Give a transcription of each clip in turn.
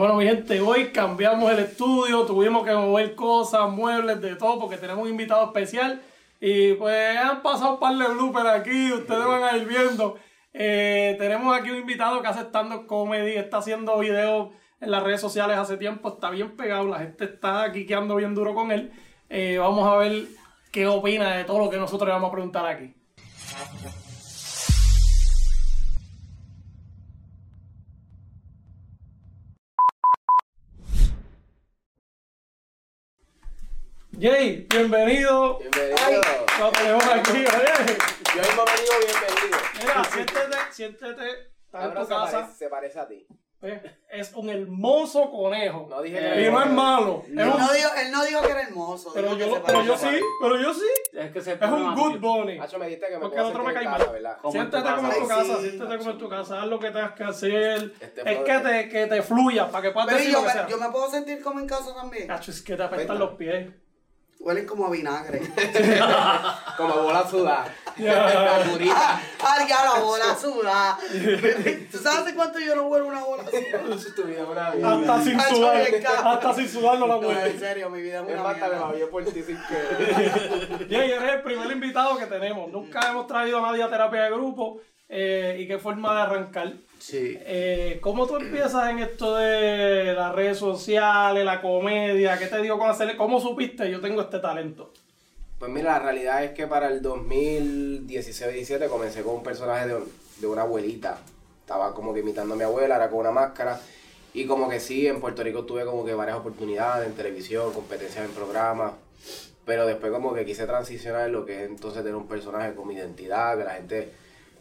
Bueno, mi gente, hoy cambiamos el estudio, tuvimos que mover cosas, muebles, de todo, porque tenemos un invitado especial. Y pues han pasado un par de bloopers aquí, ustedes van a ir viendo. Eh, tenemos aquí un invitado que hace stand-up comedy, está haciendo videos en las redes sociales hace tiempo, está bien pegado, la gente está quiqueando bien duro con él. Eh, vamos a ver qué opina de todo lo que nosotros le vamos a preguntar aquí. Jay, bienvenido. Bienvenido. Lo tenemos aquí, oye. Yo mismo me digo bienvenido. Mira, siéntete, siéntete, estás en tu se, casa. parece, se parece a ti. Eh, Es un hermoso conejo. No dije que y era no es hermoso. malo. Es Él un- no, dijo, él no dijo que era hermoso. pero dijo que yo, pero yo sí, pero yo sí. Es que se Es un good bunny. Hacho, me dijiste que me Porque puedo el otro me sentir cae mal. ¿verdad? Como en tu Siéntate como en tu casa. casa, Ay, sí, siéntate como en tu casa, haz lo que tengas que hacer. Este es que te, que te fluya, para que puedas Pero decir yo, lo que sea. me, yo me puedo sentir como en casa también. Cacho, es que te apestan los pies. Huelen como a vinagre. Como bola sudada. Curita. Ay, ya la bola suda. ¿Tú sabes hace cuánto yo no huelo una bola sudada? Tu vida es una vida. Hasta sin sudar. Hasta sin sudar no la No, muerde. en serio, mi vida es una hasta me mierda. babié por ti sin que. Jay, eres el primer invitado que tenemos. Nunca hemos traído a nadie a terapia de grupo. Eh, y qué forma de arrancar. Sí. Eh, ¿Cómo tú empiezas en esto de las redes sociales, la comedia? ¿Qué te dio con hacer? ¿Cómo supiste yo tengo este talento? Pues mira, la realidad es que para el 2016-17 comencé con un personaje de, de una abuelita. Estaba como que imitando a mi abuela, era con una máscara. Y como que sí, en Puerto Rico tuve como que varias oportunidades en televisión, competencias en programas. Pero después como que quise transicionar en lo que es entonces tener un personaje con mi identidad, que la gente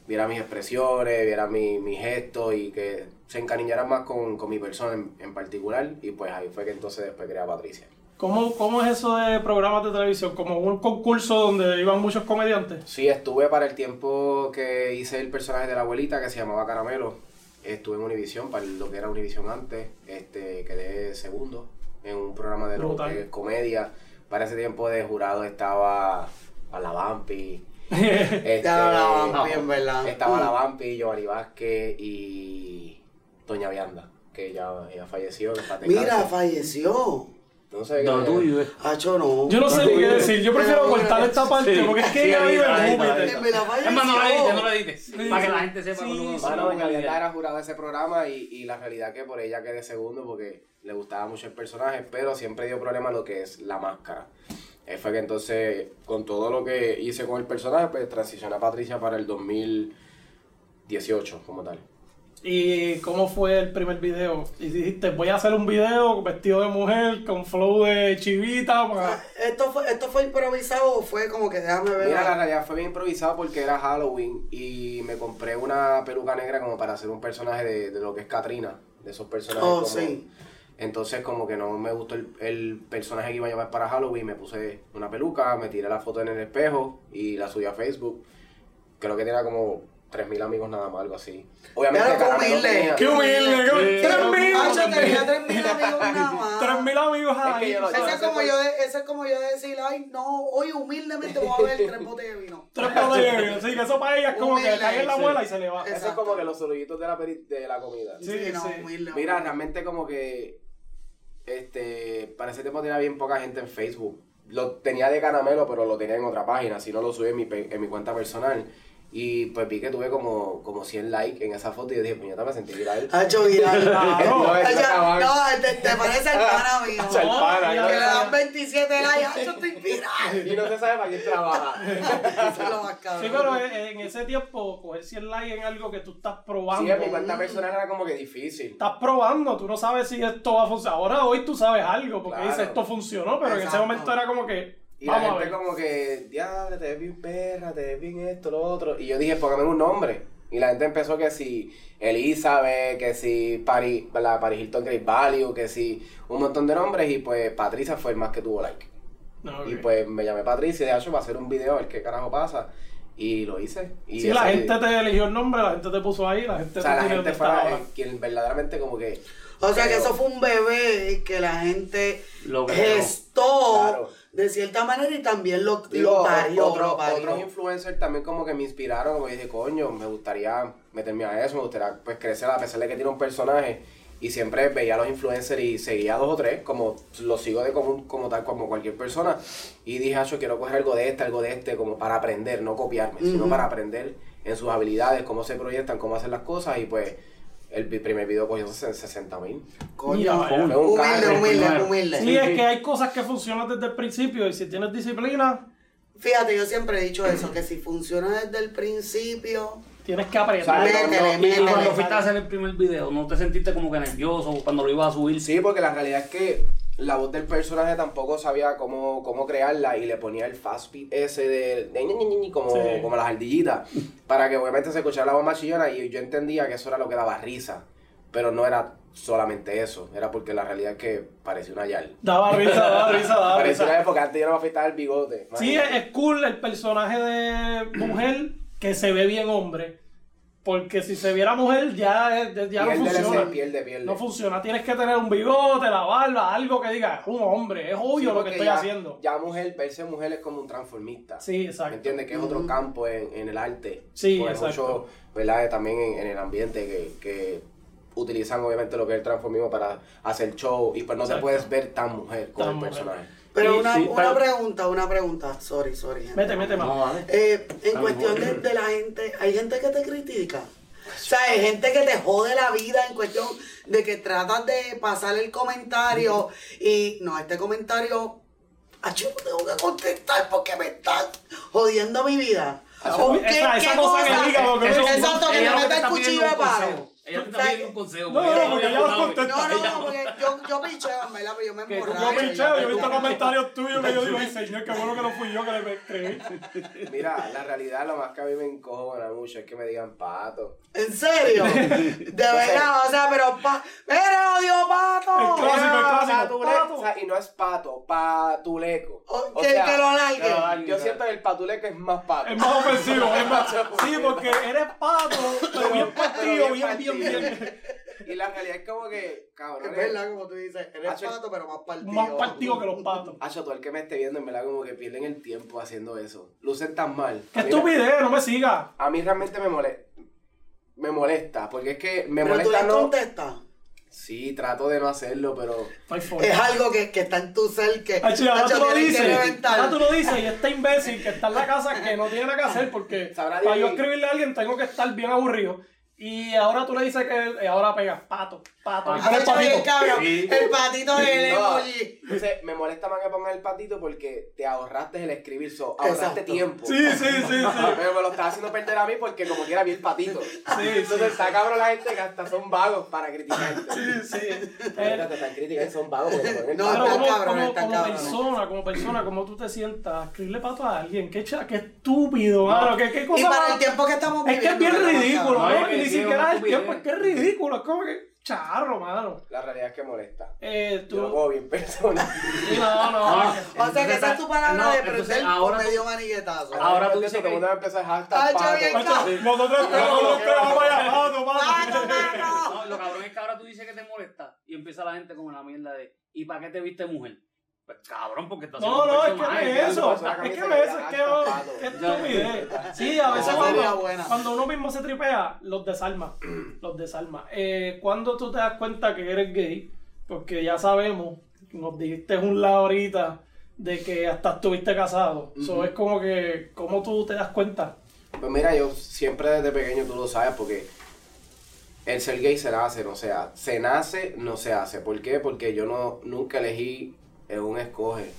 viera mis expresiones, viera mi, mi gestos y que se encariñara más con, con mi persona en, en particular. Y pues ahí fue que entonces después creé a Patricia. ¿Cómo, ¿Cómo es eso de programas de televisión? ¿Como un concurso donde iban muchos comediantes? Sí, estuve para el tiempo que hice el personaje de la abuelita que se llamaba Caramelo. Estuve en Univisión, para lo que era Univisión antes. Este, quedé segundo en un programa de lo es comedia. Para ese tiempo de jurado estaba a la Vampi. Este, Ya la vampi, no. en verdad. Estaba la Vampi, Giovanni Vázquez y Doña Vianda, que ya, ella falleció. Mira, falleció. no sé No, qué- tú vives. Hacho, no. Yo no sé ni qué decir. Yo prefiero Pero, cortar esta parte sí, porque es que sí, ella vive en Júpiter. Es más, no lo edites, no lo edites. Sí. Para que la gente sepa Sí, cuando uno sí. Mano, no Doña edite. era jurado de ese programa y, y la realidad que por ella quedé segundo porque le gustaba mucho el personaje, pero siempre dio problema lo que es la máscara. Eh, fue que entonces, con todo lo que hice con el personaje, pues transicioné a Patricia para el 2018 como tal. ¿Y cómo fue el primer video? Y dijiste, voy a hacer un video vestido de mujer, con flow de chivita. para- ¿Esto fue, ¿Esto fue improvisado o fue como que déjame ver? Mira, la realidad fue bien improvisado porque era Halloween y me compré una peluca negra como para hacer un personaje de, de lo que es Katrina, de esos personajes. Oh, como- sí. Entonces como que no me gustó el, el personaje que iba a llevar para Halloween, me puse una peluca, me tiré la foto en el espejo y la subí a Facebook. Creo que tenía como 3.000 amigos nada más, algo así. Obviamente qué humilde. ¡Qué humilde! qué- Sí. ¡Tres mil! Hacho, tenía 3.000 amigos nada más. ¡Tres mil amigos Es que ahí! es, como yo de, ese es como yo decir, ay, no, hoy humildemente voy a ver tres botellas de vino. Tres botellas. Así que eso para ella es como que Humilde, cae en la sí. abuela y se le va. Exacto. Eso es como que los saluditos de la, de la comida. Sí, Sí, no, sí. humilde. Mira, humilde. realmente como que este para ese tiempo tenía bien poca gente en Facebook. Lo tenía de caramelo, pero lo tenía en otra página, si no lo subí en mi, en mi cuenta personal. Y pues vi que tuve como, como 100 likes en esa foto y yo dije, puñeta, me sentí viral. Hacho, viral. No, Hacho. No, te, te parece el pana mío. Hacho, el pana, Que le dan 27 likes, Hacho, estoy viral. Y no se sabe para quién trabaja. Eso es lo más cabrón. Sí, pero en ese tiempo, coger 100 likes en algo que tú estás probando. Sí, en mi cuenta personal era como que difícil. Estás probando, tú no sabes si esto va a funcionar. Ahora hoy tú sabes algo, porque Claro. dices esto funcionó, pero en ese momento era como que. Y la Vamos gente como que, diablo, te ves bien perra, te ves bien esto, lo otro. Y yo dije, póngame un nombre. Y la gente empezó que si Elizabeth, que si Paris, la Paris Hilton Great Value, que si un montón de nombres. Y pues Patricia fue el más que tuvo like. No, ok. Y pues me llamé Patricia y de hecho, va a hacer un video a ver qué carajo pasa. Y lo hice. Y Sí, la gente te eligió el nombre, la gente te puso ahí, la gente O sea, te la gente fue la- quien verdaderamente como que... O sea que eso fue un bebé que la gente Lo gestó Claro. De cierta manera y también lo, Digo, lo parió. otro- lo parió. otros influencers también como que me inspiraron, como dije, coño, me gustaría meterme a eso, me gustaría pues crecer a pesar de que tiene un personaje Y siempre veía a los influencers y seguía a dos o tres, como los sigo de como, como tal, como cualquier persona. Y dije, "Acho, quiero coger algo de este, algo de este, como para aprender, no copiarme, sino para aprender en sus habilidades, cómo se proyectan, cómo hacen las cosas. Y pues el primer video cogió 60 mil. Coño, Mira, Fue un humilde, carro, humilde, humilde. Sí, es que hay cosas que funcionan desde el principio y si tienes disciplina, Fíjate, yo siempre he dicho eso, que si funciona desde el principio, tienes que apretar. ¿Sabes? métele, Y métele. cuando fuiste a hacer el primer video, ¿no te sentiste como que nervioso cuando lo ibas a subir? Sí, porque la realidad es que la voz del personaje tampoco sabía cómo, cómo crearla y le ponía el fast beat ese de, de ñi, ñi, ñi, ñi, como, Sí. como las ardillitas para que obviamente se escuchara la voz más chillona y yo entendía que eso era lo que daba risa, pero no era solamente eso, era porque la realidad es que parecía una yal. Daba risa, daba risa, daba Parecía una risa. época antes yo no me afeitaba el bigote. Sí, es, imagínate. es cool el personaje de mujer que se ve bien hombre. Porque si se viera mujer ya, es- ya no funciona. esencia, pierde, pierde. No funciona. Tienes que tener un bigote, la barba, algo que diga, es un hombre, es Sí, obvio lo que estoy ya- haciendo. Ya mujer, verse mujer es como un transformista. Sí, exacto. ¿Me entiendes? Que es otro campo en, en el arte. Sí, Porque exacto. mucho, ¿verdad? También en, en el ambiente que, que utilizan obviamente lo que es el transformismo para hacer show y pues no te Exacto. puedes ver tan mujer como Tan el mujer. Pero una, sí, una pero- pregunta, una pregunta. Sorry, sorry. gente. Mete, mete, No, dale. Eh, en Estamos cuestión de, de la gente, hay gente que te critica. O sea, hay gente que te jode la vida en cuestión de que tratas de pasar el comentario y no, este comentario, "Acho, tengo que contestar porque me están jodiendo mi vida. Acho, ¿O esa- esa cosa que diga, porque Eso- Exacto, que ella me meta el está cuchillo de. Ella te O está sea, pidiendo un consejo. No, porque no, ella porque no contesté. No, no, porque yo, yo picheo, en verdad, pero yo me emborracho. Yo picheo, yo he visto me- comentarios tuyos que yo digo, ay señor, qué bueno que no fui yo que le escribí. Mira, la realidad lo más que a mí me encojona mucho es que me digan pato. ¿En serio? De verdad, o sea, pero pa... ¡Mira, odio pato! El clásico, el clásico, pato. o sea, y no es pato, patuleco. O- que- que lo alargue. yo- siento que el patuleco es más pato. Es más ofensivo, es más. Sí, porque eres pato, pero bien partido, bien, bien, bien. Y la realidad es como que, cabrón. Es verdad, como tú dices, eres Hacho- pato, pero más partido. Más partido que los patos. Hacho, todo el que me esté viendo, en verdad, como que pierden el tiempo haciendo eso. Lucen tan mal. ¡Qué estupidez! No me sigas. A mí realmente me molesta. Me molesta, porque es que me Pero tú molesta le no. contestas. Sí, trato de no hacerlo, pero. Es algo que, que está en tu ser que Ay, chico, ahora Hacho, tú lo dices, ahora tú lo dices y este imbécil que está en la casa que no tiene nada que hacer porque Sabrá para yo escribirle a alguien tengo que estar bien aburrido y ahora tú le dices que eh, ahora pega pato, pato, pone el patito. cabrón. Sí. El patito del No. emoji. Entonces, me molesta más que pongan el patito porque te ahorraste el escribir, so, ahorraste Exacto. tiempo. Sí, sí, sí, sí. Pero me lo estás haciendo perder a mí porque como quiera vi el patito. Sí, Entonces está cabrón la gente que hasta son vagos para criticarte. Sí, sí. Eh, Mira, te están criticando y son vagos porque te ponen el No, Pero están como, cabrones, como, como persona, como persona, como tú te sientas, escribirle pato a alguien, qué, cha- qué estúpido, mano, qué, qué Y cosa para más- el tiempo que estamos Es que es viviendo, bien ¿verdad, ridículo, cabrón? No, ¿no? es Ni siquiera una el tiempo, es que es ridículo, es como que charro, mano. La realidad es que molesta. Eh, tú... Yo lo como bien persona. No, no. No. O sea que esa es tu palabra No, de prender ahora con tú- medio maniguetazo. Ahora tú dices que- mundo va a empezar hashtag Macho, cabrón. Nosotros esperamos los que vamos a pato, ¡Pato, pato. pato! No, lo cabrón es que ahora tú dices que te molesta y empieza la gente con la mierda de ¿y para qué te viste mujer? Cabrón, porque estás No, no, es que no es eso. Es que no es que eso, es que qué estupidez. Sí, a veces cuando uno mismo se tripea, los desarma. Los desarma. Eh, cuando tú te das cuenta que eres gay, porque ya sabemos, nos dijiste un lado ahorita de que hasta estuviste casado. Eso es como que, ¿cómo tú te das cuenta? Pues mira, yo siempre desde pequeño tú lo sabes porque el ser gay se nace, no se hace. Se nace, no se hace. ¿Por qué? Porque yo no nunca elegí en un escoge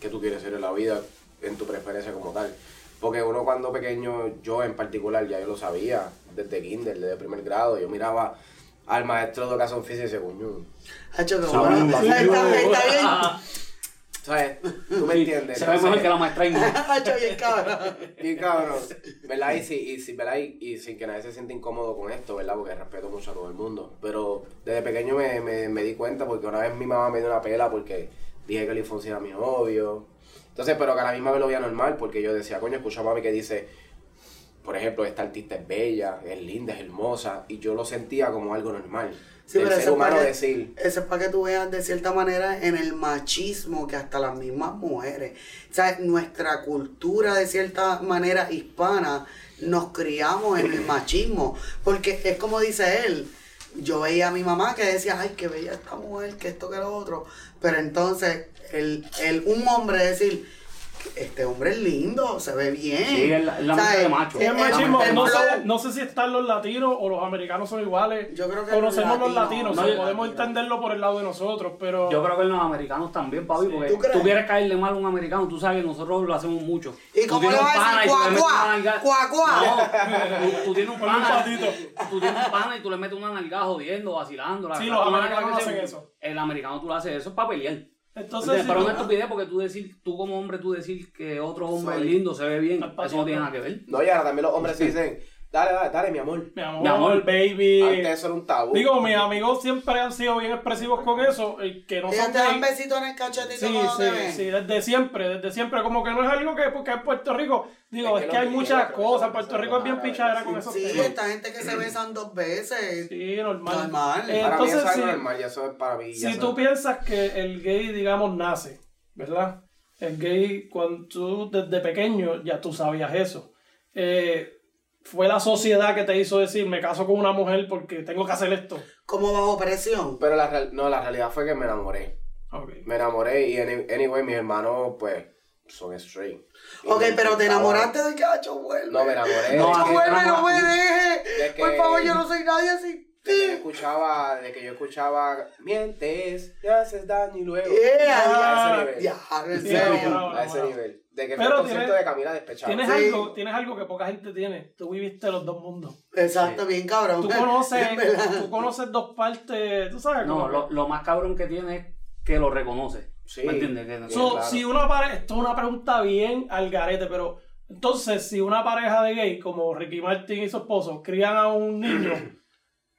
que tú quieres ser en la vida, en tu preferencia como tal. Porque uno cuando pequeño, yo en particular, ya yo lo sabía, desde kinder, desde primer grado, yo miraba al maestro de educación física y decía, coño, Hacho, que bueno. Está, bien. ¿sabes? Tú me entiendes. Se ve mejor que la maestra. Hacho, bien cabrón. Bien cabrón, ¿verdad? Y, si, y, si, ¿verdad? Y, y sin que nadie se sienta incómodo con esto, ¿verdad? Porque respeto mucho a todo el mundo. Pero desde pequeño me, me, me di cuenta porque una vez mi mamá me dio una pela porque dije que Luis Fonsi era mi novio. Entonces, pero que a la misma vez lo veía normal porque yo decía, coño, escucha a mami que dice, por ejemplo, esta artista es bella, es linda, es hermosa. Y yo lo sentía como algo normal. Sí, el pero ser humano para que- decir, Eso es para que tú veas de cierta manera en el machismo que hasta las mismas mujeres. O sea, nuestra cultura de cierta manera hispana nos criamos en el machismo. Porque es como dice él, yo veía a mi mamá que decía, ay, qué bella esta mujer, que esto, que lo otro. Pero entonces, el, el, un hombre decir, este hombre es lindo, se ve bien. Sí, es la- es la mente de macho. Es machismo. No sé, flow- no sé si están los latinos o los americanos son iguales. Yo creo que Conocemos los los latinos, latinos, no, o sea, yo- podemos entenderlo por el lado de nosotros, pero... Yo creo que los americanos también, papi, porque ¿Tú quieres caerle mal a un americano, tú sabes que nosotros lo hacemos mucho. ¿Y Tú cómo tienes le un vas a pana decir y tú le cuá, metes cuá? una nalga- Cuá, cuá. No, tú, tú tienes un pana, patito. tú tienes un pana y tú le metes una nalga jodiendo, vacilando. la Sí, los americanos hacen eso. El americano tú lo haces eso es para pelear. Entonces, si una estupidez porque tú decir, tú como hombre, tú decir que otro hombre Soy- lindo se ve bien, eso no tiene nada que ver. No, y ahora también los hombres se dicen, dale, dale, dale, mi amor. Mi amor, Mi amor. baby. Antes eso era un tabú. Digo, mis amigos siempre han sido bien expresivos con eso, eh, que no son te dan besitos en el cachetito Sí, cuando sí, te ven. sí, desde siempre, desde siempre, como que no es algo que porque en Puerto Rico, digo, Es es que hay muchas cosas, eso Puerto Rico es bien pichadera con esos Sí, temas. esta gente que se besan dos veces. Sí, normal. Normal. Eh, para mí eso entonces, es si, algo normal, ya eso es para mí. si eso tú piensas que el gay, digamos, nace, ¿verdad? El gay, cuando tú desde pequeño ya tú sabías eso. Eh, fue la sociedad que te hizo decir, me caso con una mujer porque tengo que hacer esto. Como bajo presión. Pero la, real- no, la realidad fue que me enamoré. Ok. Me enamoré y any- anyway, mis hermanos, pues, son straight. Y Ok, pero te enamoraste de cacho, vuelve. No, me enamoré. No, que- vuelve, no me de dejes. que- Por favor, yo no soy nadie sin de que yo escuchaba, de que yo escuchaba, mientes, me haces daño y luego. Yeah, a ese nivel. Ya, en Sí, serio. bravo. A ese nivel. De que fue el concierto tiene- de Camila despechado. Tienes, Sí. algo, tienes algo que poca gente tiene. Tú viviste los dos mundos. Exacto, bien cabrón. Tú conoces, tú conoces dos partes, tú sabes. No, lo, lo más cabrón que tiene es que lo reconoce. Sí. ¿Me entiendes? Que- So, claro. Si una pareja, esto es una pregunta bien al garete, pero entonces si una pareja de gay como Ricky Martin y su esposo crían a un niño,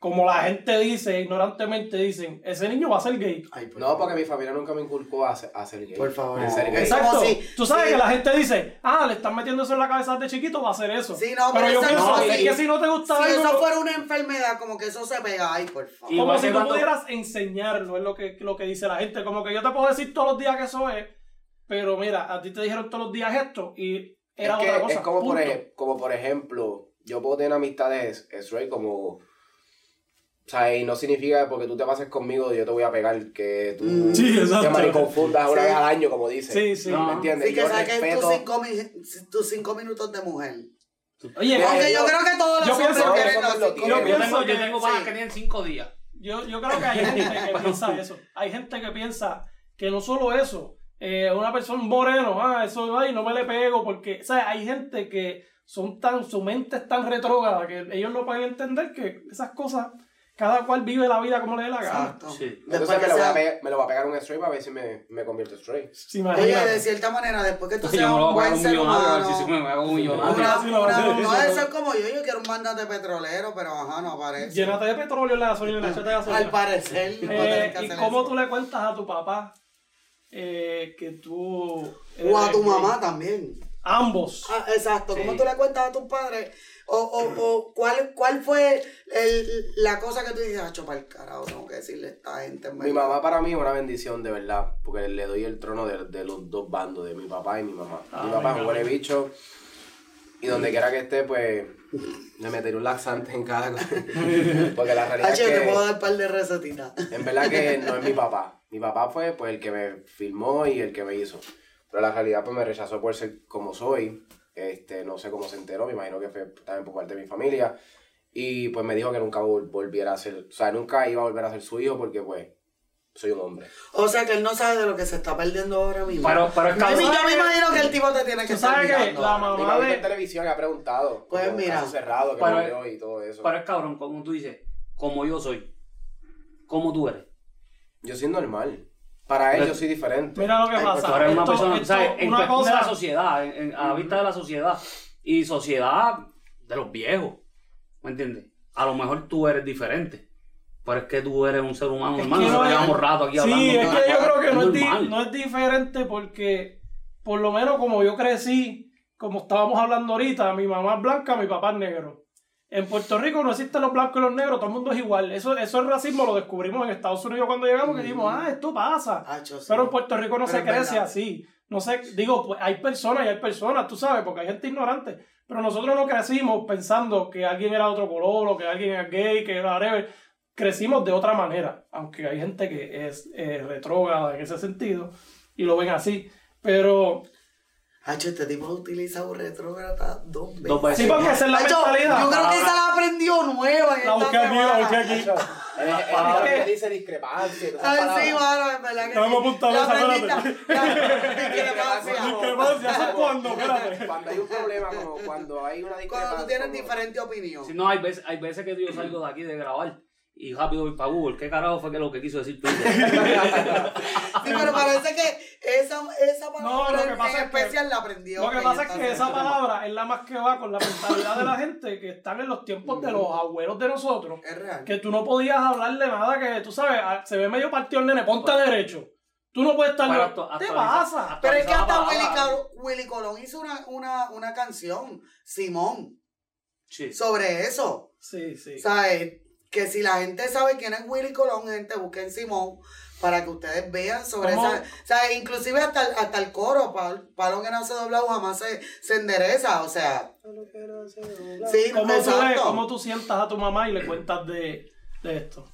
como la gente dice, ignorantemente dicen, ese niño va a ser gay. Ay, por No, favor. porque mi familia nunca me inculcó a ser, a ser gay. Por favor. En ser No. gay. Exacto. Tú sabes sí. que la gente dice, ah, le están metiendo eso en la cabeza de chiquito, va a hacer eso. Sí, no, pero pero yo eso pienso no, es sí. que si no te gusta Si algo, eso fuera una enfermedad, como que eso se pega. Ay, por favor. Como si tú cuando- pudieras enseñarlo, es lo que, lo que dice la gente. Como que yo te puedo decir todos los días que eso es, pero mira, a ti te dijeron todos los días esto y era es, que otra cosa. es como por, punto. como por ejemplo, yo puedo tener amistades straight como... O sea, y no significa que porque tú te pases conmigo yo te voy a pegar, que tú Mm. Sí, te mariconfundas una Sí. vez al año, como dice. Sí, sí. No. ¿Me entiendes? Sí, que yo saquen tus cinco, tus cinco minutos de mujer. Oye, Mira, Aunque yo, yo- creo que todos los yo hombres pienso que quieren los cinco. Yo, Yo minutos. tengo, pienso yo que- tengo panas sí. que tienen cinco días. Yo, yo creo que hay gente que piensa eso. Hay gente que piensa que no solo eso, eh, una persona moreno, ah, eso, ay, no me le pego, porque, o sea, hay gente que son tan, su mente es tan retrógrada que ellos no pueden entender que esas cosas, cada cual vive la vida como le dé la gana. Exacto. Sí. Después Entonces que me lo, voy a sea- pegar, me lo va a pegar un straight para ver si me, me convierto straight. Sí, Oye, de cierta manera, después que tú seas un buen ser humano, si me hago un millonario. no debe ser como yo, yo quiero un mandante petrolero, pero ajá, no aparece. Llénate de petróleo en la gasolina, échate de gasolina. Al parecer, no Eh, ¿Y cómo eso. tú le cuentas a tu papá eh, que tú... O a tu mamá también. Ambos. Ah, exacto. ¿Cómo tú le cuentas a tus padres? O, o, o cuál, cuál fue el, la cosa que tú dices, ah, para el carajo, tengo que decirle a esta gente. en Mi verdad"? mamá para mí es una bendición, de verdad, porque le doy el trono de, de los dos bandos, de mi papá y mi mamá. Ah, mi papá es un huele bicho, y donde quiera que esté, pues, le meteré un laxante en cada... porque la realidad Ah, es yo te puedo que, dar un par de recetitas. en verdad que no es mi papá. Mi papá fue, pues, el que me filmó y el que me hizo. Pero la realidad, pues, me rechazó por ser como soy. Este, no sé cómo se enteró, me imagino que fue también por parte de mi familia. Y, pues, me dijo que nunca vol- volviera a ser... O sea, nunca iba a volver a ser su hijo porque, pues, soy un hombre. O sea que él no sabe de lo que se está perdiendo ahora mismo. Pero, pero es Yo me- cabrón. yo me imagino que el tipo te tiene que estar que mirando la mamá- de- en televisión ha preguntado. Pues mira. caso cerrado que Pero- murió y todo eso. Pero es cabrón, como tú dices, como yo soy, como tú eres. Yo soy normal. Para yo soy diferente. Mira lo que Ay, pasa. Tú eres una Esto- persona, esto- ¿sabes? En una de la sociedad, en- en- a la vista de la sociedad. Y sociedad de los viejos. ¿Me entiendes? A lo mejor tú eres diferente. Pero es que tú eres un ser humano Es normal. que Nosotros no es- llevamos rato aquí hablando. Sí, es que yo creo que no es, di- no es diferente porque, por lo menos como yo crecí, como estábamos hablando ahorita, mi mamá es blanca, mi papá es negro. En Puerto Rico no existen los blancos y los negros, todo el mundo es igual. Eso, eso es racismo, lo descubrimos en Estados Unidos cuando llegamos, que dijimos, ah, esto pasa. Sí. Pero en Puerto Rico no Pero se crece verdad. así. No sé, digo, pues hay personas y hay personas, tú sabes, porque hay gente ignorante. Pero nosotros no crecimos pensando que alguien era de otro color o que alguien era gay, que era whatever. crecimos de otra manera, aunque hay gente que es eh, retrógrada en ese sentido y lo ven así, pero Hacho, este tipo ha utilizado retrógrada dos veces. Dos veces. sí porque esa es la Hacho, mentalidad. yo creo que esa la aprendió nueva. La busqué aquí, la busqué aquí. Es, es, es que- dice discrepancia. esas Ay, sí, mano, en verdad que No sí. me apuntaba esa, espérate. discrepancia. Discrepancia, ¿eso es cuándo? Espérate. Cuando hay un problema, como cuando hay una discrepancia. Cuando tú tienes diferente opinión. Si no, hay veces, hay veces que yo salgo de aquí de grabar y rápido voy para Google. ¿Qué carajo fue que lo que quiso decir Twitter? Sí, pero parece que esa, esa palabra No, lo que en- pasa en es que- especial la aprendió. Lo que pasa es que esa palabra es la más que va con la mentalidad de la gente que están en los tiempos de los abuelos de nosotros. Es real. Que tú no podías hablarle nada que, tú sabes, a- se ve medio partido el nene, ponte derecho. Tú no puedes estar... Pero ¿Qué actu- te pasa? Pero es que hasta Willy. Col- Willy Colón hizo una, una, una canción, Simón, Sí. sobre eso. Sí, sí. ¿Sabes? Que si la gente sabe quién es Willy Colón, gente, busquen Simón para que ustedes vean sobre ¿Cómo? esa. ¿Sabes? Inclusive hasta, el- hasta el coro, pal- palo que no se doblado jamás se, se endereza. O sea, sí, ¿Cómo tú, exacto. cómo tú sientas a tu mamá y le cuentas de, de esto?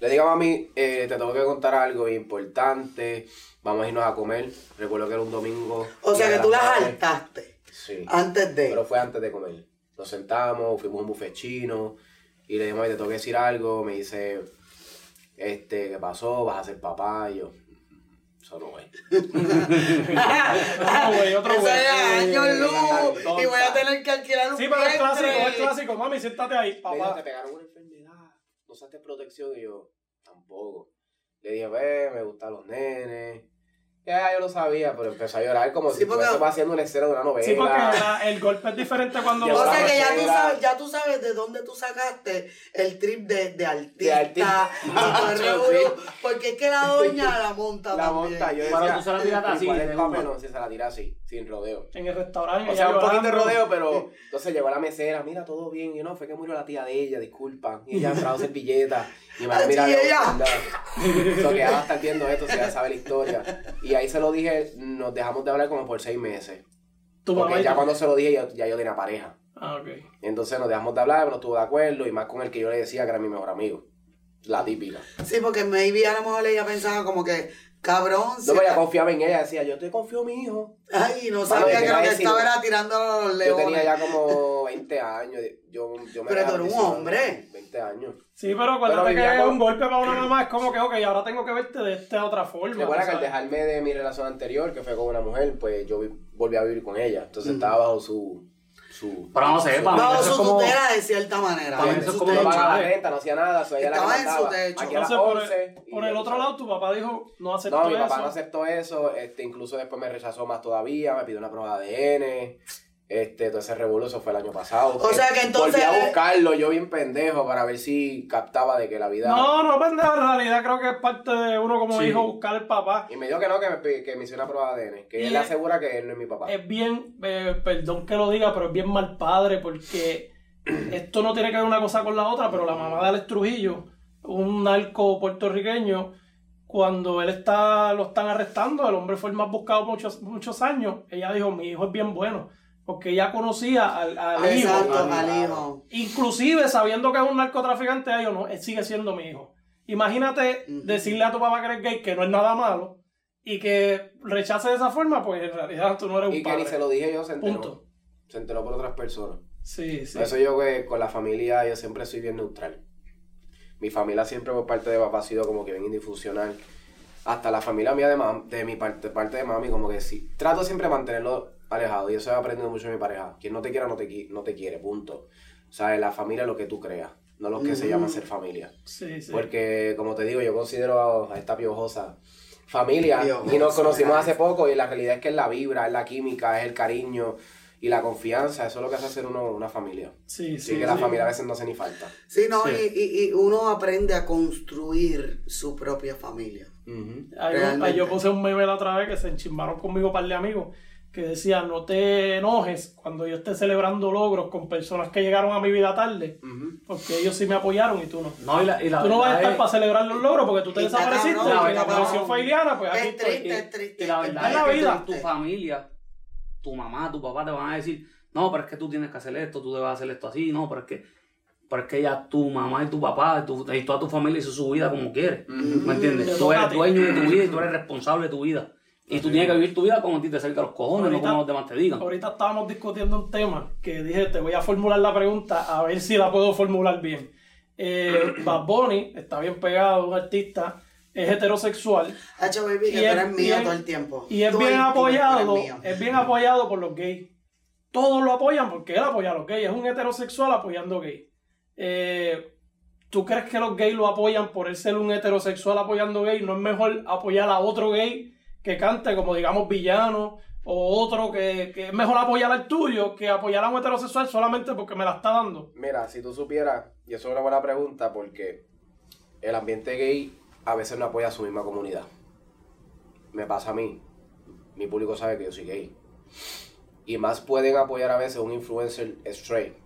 Le digo a mami, eh, te tengo que contar algo importante. Vamos a irnos a comer. Recuerdo que era un domingo. O sea que tú las saltaste Sí. antes de. Pero fue antes de comer. Nos sentamos, fuimos a un buffet chino. Y le digo, mami, te tengo que decir algo. Me dice, este, ¿qué pasó? ¿Vas a ser papá? Y yo, eso no es. Otro güey, otro Eso güey. es años luz y voy a tener que alquilar un Sí, pero es clásico, es clásico. Mami, siéntate ahí, Me dijo, te papá. pegaron una enfermedad. No usaste protección. Y yo, tampoco. Le dije, ve, me gustan los nenes. Ya, yo lo sabía, pero empezó a llorar como Sí, si porque- estuviésemos haciendo una escena de una novela. Sí, porque la- el golpe es diferente cuando O sea que ya tú, sabes, ya tú sabes de dónde tú sacaste el trip de, de artista. artista. Sí. revolú, Porque es que la doña la monta La también. monta, yo Pero decía, tú se la tiraste así, ¿cuál es de el una? papelón? Si se la tira así, sin rodeo. En el restaurante. O sea, un poquito de rodeo, pero entonces llegó a la mesera, mira, todo bien. Y yo, no, fue que murió la tía de ella, disculpa. Y ella trajo servilleta. Y me mira, ella. anda. So que ella va a estar viendo esto, si ya sabe la historia. Y ahí se lo dije, nos dejamos de hablar como por seis meses. Tu Porque ya tú. cuando se lo dije, ya, ya yo tenía pareja. Ah, ok. Entonces nos dejamos de hablar, no estuvo de acuerdo. Y más con el que yo le decía que era mi mejor amigo. La típica. Sí, porque maybe a lo mejor ella pensaba como que, cabrón, No, pero ella confiaba en ella, decía, yo te confío en mi hijo. Ay, no sabía que lo que estaba era tirando a los Yo leones. tenía ya como 20 años. Yo, yo me Pero tú eres un hombre. 20 años. Sí, pero acuérdate vivía que con- un golpe para una mamá es como que, ok, ahora tengo que verte de esta otra forma. Recuerda que al dejarme de mi relación anterior, que fue con una mujer, pues yo volví a vivir con ella. Entonces estaba bajo su... su Pero no sé, su- para mí Bajo eso es su como- tutela de cierta manera. Para mí eso es su como No pagaba la renta, no hacía nada, so ella la que Estaba en su techo. Aquí a las Entonces, por 11. el, y por el otro lado, tu papá dijo, no aceptó No, mi eso. papá no aceptó eso, este, incluso después me rechazó más todavía, me pidió una prueba de ADN, este, todo ese revuelo, eso fue el año pasado. O sea que entonces- Volví a buscarlo, yo bien pendejo, para ver si captaba de que la vida... No, no, pendejo, en realidad creo que es parte de uno como Sí. hijo buscar el papá. Y me dijo que no, que me, que me hiciera una prueba de ADN, que Y él le es- asegura que él no es mi papá. Es bien, eh, perdón que lo diga, pero es bien mal padre porque esto no tiene que ver una cosa con la otra, pero la mamá de Alex Trujillo, un narco puertorriqueño, cuando él está, lo están arrestando, el hombre fue el más buscado muchos, muchos años, ella dijo, mi hijo es bien bueno, porque ella conocía al, al hijo. Exacto, Al- al hijo. Inclusive sabiendo que es un narcotraficante, dijo, no, él sigue siendo mi hijo. Imagínate decirle a tu papá que eres gay, que no es nada malo, y que rechace de esa forma, pues en realidad tú no eres un Y que ni padre. se lo dije yo, se enteró. Punto. Se enteró por otras personas. Sí, sí. Por eso yo que con la familia yo siempre soy bien neutral. Mi familia siempre por parte de papá ha sido como que bien indifusional. Hasta la familia mía de, mam- de mi parte, parte de mami, como que sí. Trato siempre de mantenerlo alejado. Y eso he aprendido mucho de mi pareja. Quien no te quiera no te, no te quiere, punto. O sea, la familia es lo que tú creas, no lo que se llama ser familia. Sí, sí. Porque, como te digo, yo considero a esta piojosa familia y nos conocimos hace poco y la realidad es que es la vibra, es la química, es el cariño y la confianza. Eso es lo que hace ser uno una familia. sí, Así sí, que la sí. familia a veces no hace ni falta. Sí, no, Sí. Y, y, y uno aprende a construir su propia familia. Realmente. ahí yo puse un meme la otra vez que se enchimbaron conmigo un par de amigos que decía no te enojes cuando yo esté celebrando logros con personas que llegaron a mi vida tarde porque ellos sí me apoyaron y tú no. No, y la, y la tú no vas a estar es- para celebrar los logros porque tú te desapareciste cabrón, y la fue Iliana, pues aquí Es triste, es triste. Y la es verdad es la es que vida. tu, familia, tu mamá, tu papá te van a decir, no, pero es que tú tienes que hacer esto, tú debes hacer esto así, no, pero es que Pero es que ya tu mamá y tu papá y, tu- y toda tu familia hizo su vida como quiere. ¿Me entiendes? Tú eres dueño de tu vida y tú eres responsable de tu vida. Y tú tienes que vivir tu vida como a ti te cerca los cojones, no Ahorita- como los demás te digan. Ahorita estábamos discutiendo un tema que dije, te voy a formular la pregunta a ver si la puedo formular bien. Eh, Bad Bunny está bien pegado, un artista, es heterosexual baby, que Y tú es eres mío bien- todo el tiempo. y es Todo bien apoyado, es bien apoyado por los gays. Todos lo apoyan porque él apoya a los gays, es un heterosexual apoyando gays. Eh, ¿Tú crees que los gays lo apoyan por él ser un heterosexual apoyando gays? ¿No es mejor apoyar a otro gay que cante como digamos villano o otro que, que es mejor apoyar al tuyo que apoyar a un heterosexual solamente porque me la está dando? Mira, si tú supieras, y eso es una buena pregunta porque el ambiente gay a veces no apoya a su misma comunidad. Me pasa a mí. Mi público sabe que yo soy gay. Y más pueden apoyar a veces un influencer straight,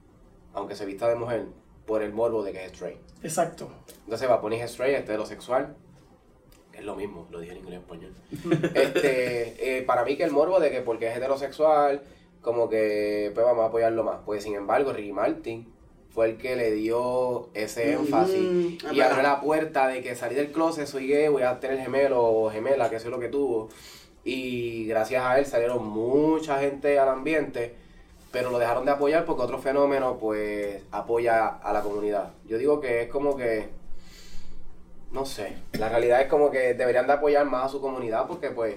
aunque se vista de mujer, por el morbo de que es straight. Exacto. Entonces va a poner straight, heterosexual. Es lo mismo, lo dije en inglés y español. este, eh, para mí que el morbo de que porque es heterosexual, como que pues vamos a apoyarlo más. Pues sin embargo, Ricky Martin fue el que le dio ese énfasis Mm, y es abrió la puerta de que salí del closet, soy gay, voy a tener gemelo o gemela, que eso es lo que tuvo. Y gracias a él salieron mucha gente al ambiente, pero lo dejaron de apoyar porque otro fenómeno pues apoya a la comunidad. Yo digo que es como que, no sé, la realidad es como que deberían de apoyar más a su comunidad porque pues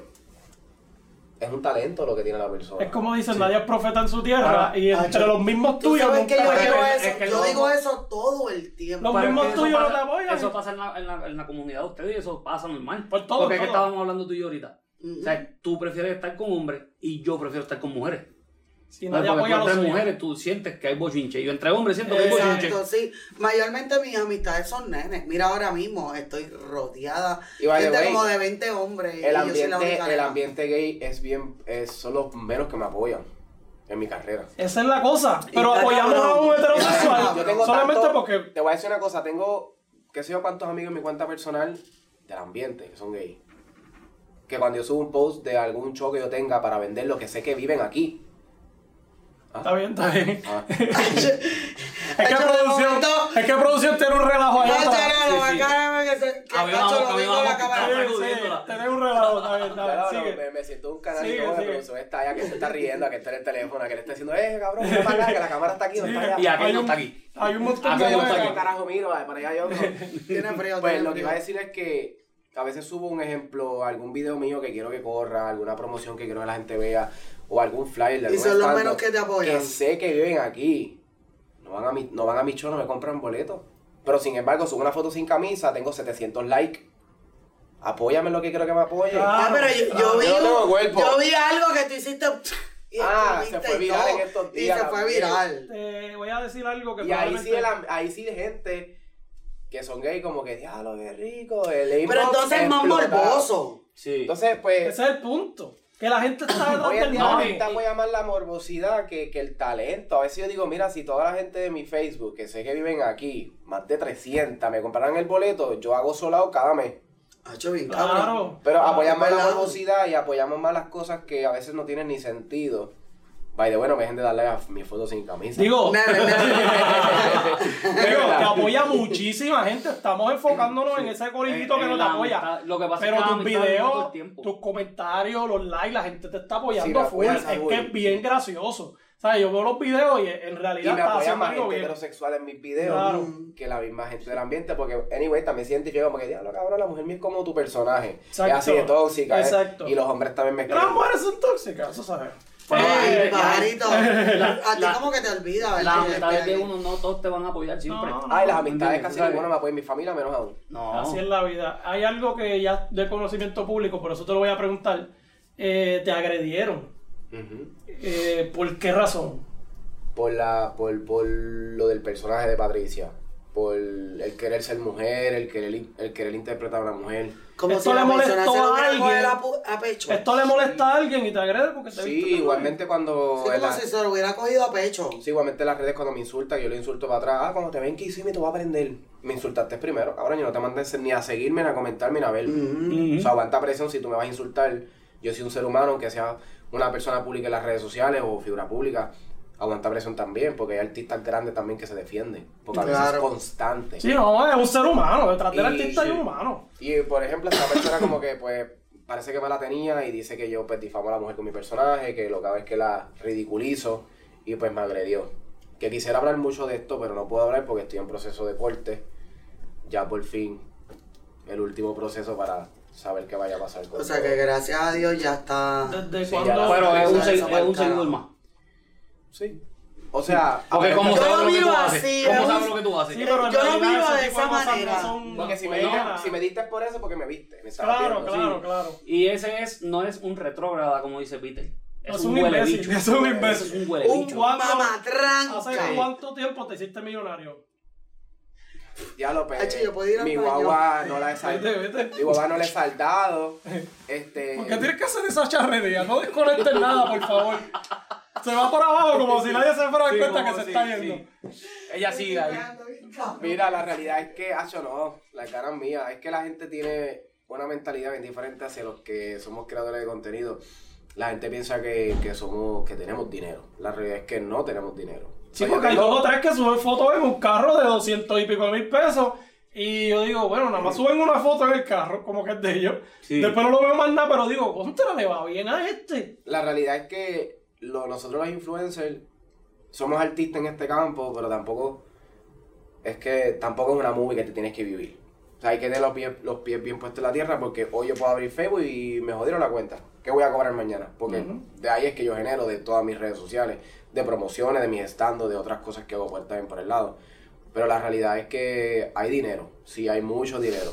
es un talento lo que tiene la persona. Es como dicen, nadie es profeta en su tierra Ahora, y entre los mismos Tú tuyos sabes que yo digo que- eso, es que yo digo eso todo el tiempo. Los mismos tuyos no te apoyan. Eso pasa en la, en la- en la comunidad de ustedes y eso pasa normal. Por todo, Porque es que todo. estábamos hablando tú y yo ahorita. O sea, tú prefieres estar con hombres y yo prefiero estar con mujeres. Si apoya a tú los mujeres tú sientes que hay bochinche. Y yo entre hombres siento que hay bochinche. Exacto, sí. Mayormente mis amistades son nenes. Mira, ahora mismo estoy rodeada. Y gente como de 20 hombres. y El yo soy la ambiente, única el ambiente gay es bien, es, son los menos que me apoyan en mi carrera. Esa es la cosa. Pero apoyamos a un heterosexual Yo tengo solamente tanto- porque Te voy a decir una cosa, tengo, qué sé yo cuántos amigos en mi cuenta personal del ambiente que son gay. Que cuando yo subo un post de algún show que yo tenga para vender lo que sé que viven aquí. Está bien, está bien. Ah. es, que de producción, momento- es que producción tiene un relajo atrás. no, no, tenés un relajo, está bien, está bien. No, me, me siento un canal Sigue, y todo, sigue. la producción está allá, que se está riendo, que está en el teléfono, que le está diciendo, eh, cabrón, ven para acá, que la cámara está aquí, no está allá. Y aquel no está aquí. Hay un montón de no está ¿Qué aquí. huecas. carajo miro? Para allá yo. no. Tiene frío, Pues lo que iba a decir es que a veces subo un ejemplo, algún video mío que quiero que corra, alguna promoción que quiero que la gente vea, o algún flyer de Y algún son los menos que te apoyan. Que sé que viven aquí. No van a mi, no van a mi show, no me compran boletos. Pero sin embargo, subo una foto sin camisa, tengo 700 likes. Apóyame en lo que quiero que me apoye. Ah, pero yo, yo Claro. vi, Yo vi algo que tú hiciste. Y Ah, se fue y viral todo, en estos Y días se fue viral. Te voy a decir algo que Y ahí sí, probablemente- el am- ahí sí de gente que son gay, como que, diablo, qué rico. El Pero entonces es más morboso. Sí. Entonces, pues, Ese es el punto. Que la gente está detrás Hoy en del money. gente apoya más la morbosidad que, que el talento. A veces yo digo, mira, si toda la gente de mi Facebook, que sé que viven aquí, más de 300, me compraran el boleto, yo hago solado cada mes. Bien, cabrón. Claro. Pero Ah, apoyamos más la morbosidad y apoyamos más las cosas que a veces no tienen ni sentido. By the bueno, me dejen de darle a mi foto sin camisa. Digo, digo, que apoya muchísima gente. Estamos enfocándonos en ese corillito En- que en no te la apoya. Lo que pasa es Pero que tus videos, tus comentarios, los likes, la gente te está Sí, apoyando me full. apoyan Es que es bien gracioso. O sea, yo veo los videos y en Y realidad me está apoya más gente bien. heterosexual en mis videos Claro. que la misma gente del ambiente, porque, anyway, también se identifica como que, diablo, cabrón, la mujer mía es como tu personaje. Exacto. Es así de tóxica. ¿eh? Exacto. Y los hombres también me Las mujeres son tóxicas, eso sabes. Eh, pajarito. A ti como que te olvida, Las ¿verdad? amistades de uno no todos te van a apoyar siempre. No, Ay, las amistades casi ninguno me apoya, mi familia menos aún. No. Así es la vida. Hay algo que ya de conocimiento público, por eso te lo voy a preguntar. Eh, te agredieron. Eh, ¿Por qué razón? por la por, por lo del personaje de Patricia por el querer ser mujer el querer el querer interpretar a una mujer Como Esto si le molestó se lo a hubiera alguien. cogido a, pecho. Esto le molesta a alguien y te agrede porque te viste sí igualmente cuando Sí, como la- si se lo hubiera cogido a pecho. sí, igualmente en las redes cuando me insultan yo le insulto para atrás. Ah cuando te ven que hiciste te voy a aprender. Me insultaste primero. Cabrón yo no te mandé ni a seguirme ni a comentarme ni a ver. Mm. o sea aguanta presión si tú me vas a insultar. Yo soy un ser humano aunque sea una persona pública en las redes sociales o figura pública aguanta presión también, porque hay artistas grandes también que se defienden, porque a veces Claro. es constante. Sí, no, es un ser humano. Detrás del artista hay sí. un humano. Y por ejemplo, esta persona como que pues parece que me la tenía y dice que yo pues difamo a la mujer con mi personaje, que lo que hago es que la ridiculizo y pues me agredió. Que quisiera hablar mucho de esto, pero no puedo hablar porque estoy en proceso de corte. Ya por fin, el último proceso para saber qué vaya a pasar con O sea todo. que gracias a Dios ya está. Desde Sí, la- Pero es un, seguidor más. Sí. O sea, Porque como Yo sabes lo lo que tú miro haces. así, Como es sabes un- lo que tú haces. Sí, pero en Yo lo miro de esa manera. son- porque si me, no, diste, si me diste por eso, porque me viste. Me Claro, viendo, claro, sí. claro. Y ese es, no es un retrógrada, como dice Peter. Es, Es un, un huele bicho. es un imbécil. Es un huele Un bicho. ¿Cuándo- mamatranca. ¿Hace cuánto tiempo te hiciste millonario? Ya lo pegué. Hacho, yo puedo ir al Mi baño. guagua no la he saldado. vete. Mi guagua no le he saldado. Este. ¿Por qué tienes que hacer esa charrería? No desconectes nada, por favor. Se va por abajo como si nadie se fuera a dar Sí, cuenta que se sí, está sí. yendo. Ella sigue ahí. Mira, la realidad es que, hacho, no, las ganas mías, es que la gente tiene una mentalidad bien diferente hacia los que somos creadores de contenido. La gente piensa que, que somos, que tenemos dinero. La realidad es que no tenemos dinero. Sí, porque hay dos o tres que suben fotos en un carro de 200 y pico de mil pesos. Y yo digo, bueno, nada más suben una foto en el carro, como que es de ellos. Sí. Después no lo veo más nada, pero digo, ¿contra le va bien a este? La realidad es que lo- nosotros los influencers somos artistas en este campo, pero tampoco es que tampoco es una movie que te tienes que vivir. O sea, hay que tener los pies, los pies bien puestos en la tierra porque hoy yo puedo abrir Facebook y me jodieron la cuenta. ¿Qué voy a cobrar mañana? Porque de ahí es que yo genero de todas mis redes sociales, de promociones, de mis stands, de otras cosas que hago por también por el lado. Pero la realidad es que hay dinero, sí hay mucho dinero,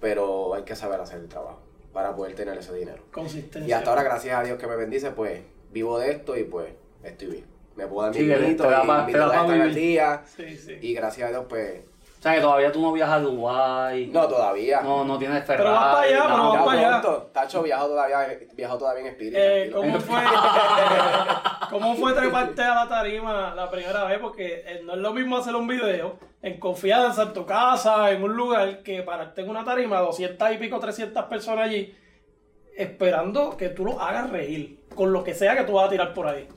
pero hay que saber hacer el trabajo para poder tener ese dinero. Consistencia. Y hasta ahora, gracias a Dios que me bendice, pues vivo de esto y pues estoy bien. Me puedo dar mi Sí, te- da mi te da vivir. día. Sí, sí. Y gracias a Dios, pues, O sea que todavía tú no viajas a Dubái. no todavía. No, no tienes Ferrari. Pero vas para allá, pero vas para allá. pronto. Tacho, viajo todavía, viajo todavía en espíritu. Eh. ¿cómo, fue, ¿Cómo fue treparte a la tarima la primera vez? Porque eh, no es lo mismo hacer un video en confianza, en tu casa, en un lugar, que pararte en una tarima, 200 y pico, 300 personas allí, esperando que tú lo hagas reír, con lo que sea que tú vas a tirar por ahí.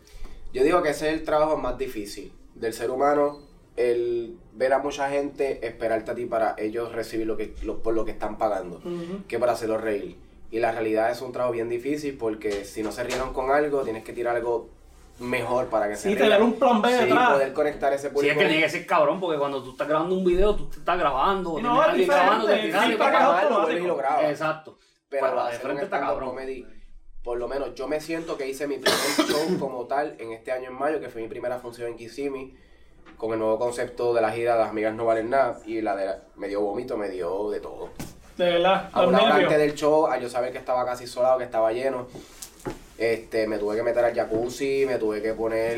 Yo digo que ese es el trabajo más difícil del ser humano, el ver a mucha gente esperarte a ti para ellos recibir lo que, lo- por lo que están pagando, que para hacerlos reír. Y la realidad es un trabajo bien difícil porque si no se rieron con algo, tienes que tirar algo mejor para que se Sí, tener un plan B Sí, detrás. poder conectar ese Sí, público. es que tiene que ser cabrón, porque cuando tú estás grabando un video, tú te estás grabando, no, alguien diferente, grabando, lo automático. vuelves y lo grabas. Exacto. Pero la de hacer un frente está cabrón. comedy, por lo menos yo me siento que hice mi primer show como tal en este año en mayo, que fue mi primera función en Kissimmee, con el nuevo concepto de la gira Las Amigas No Valen Nada, y la de la- me dio vómito, me dio de todo. De verdad, A una hora antes del show, a yo saber que estaba casi solado, que estaba lleno, este, me tuve que meter al jacuzzi, me tuve que poner,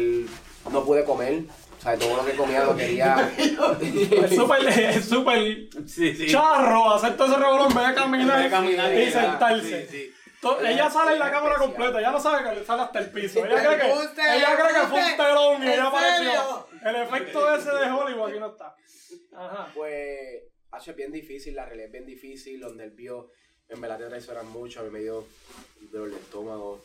no pude comer, o sea, todo lo que comía lo quería... Es súper es súper Sí, sí. charro hacer todo ese revolón en vez de caminar, y sentarse. sí, Ella sale en la cámara especial. completa, ella no sabe que le sale hasta el piso. Ella cree que, ella cree que fue un telón y ¿en ella apareció. El efecto ese de Hollywood aquí no está. Ajá. Pues, hacho, es bien difícil, la realidad es bien difícil, los nervios en verdad te traicionan mucho, a mí me dio dolor de estómago,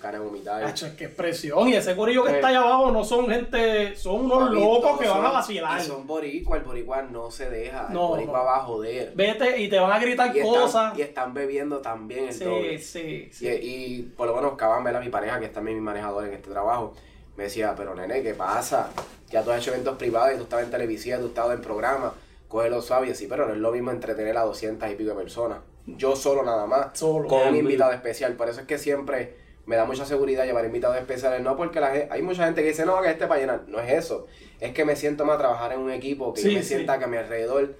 ganas de vomitar. Hacho, es que es presión. Y ese corillo que Eh. está allá abajo no son gente, son unos locos que van a vacilar. Y son boricua, el boricua no se deja, No, el boricua no. va a joder. Vete y te van a gritar Y están, cosas. y están bebiendo también el Sí, doble. sí, Y, sí. y por lo menos Cabán, ¿verdad? mi pareja, que es también mi manejador en este trabajo, me decía, pero nene, ¿qué pasa? Ya tú has hecho eventos privados y tú estabas en televisión, tú estabas en programas, cógelo suave y así, pero no es lo mismo entretener a 200 y pico de personas. Yo solo nada más, Solo. con un invitado especial. Por eso es que siempre me da mucha seguridad llevar invitados especiales. No porque la hay mucha gente que dice, no, que este para llenar. No es eso. Es que me siento más trabajar en un equipo, que Sí, yo me sí. sienta que a mi alrededor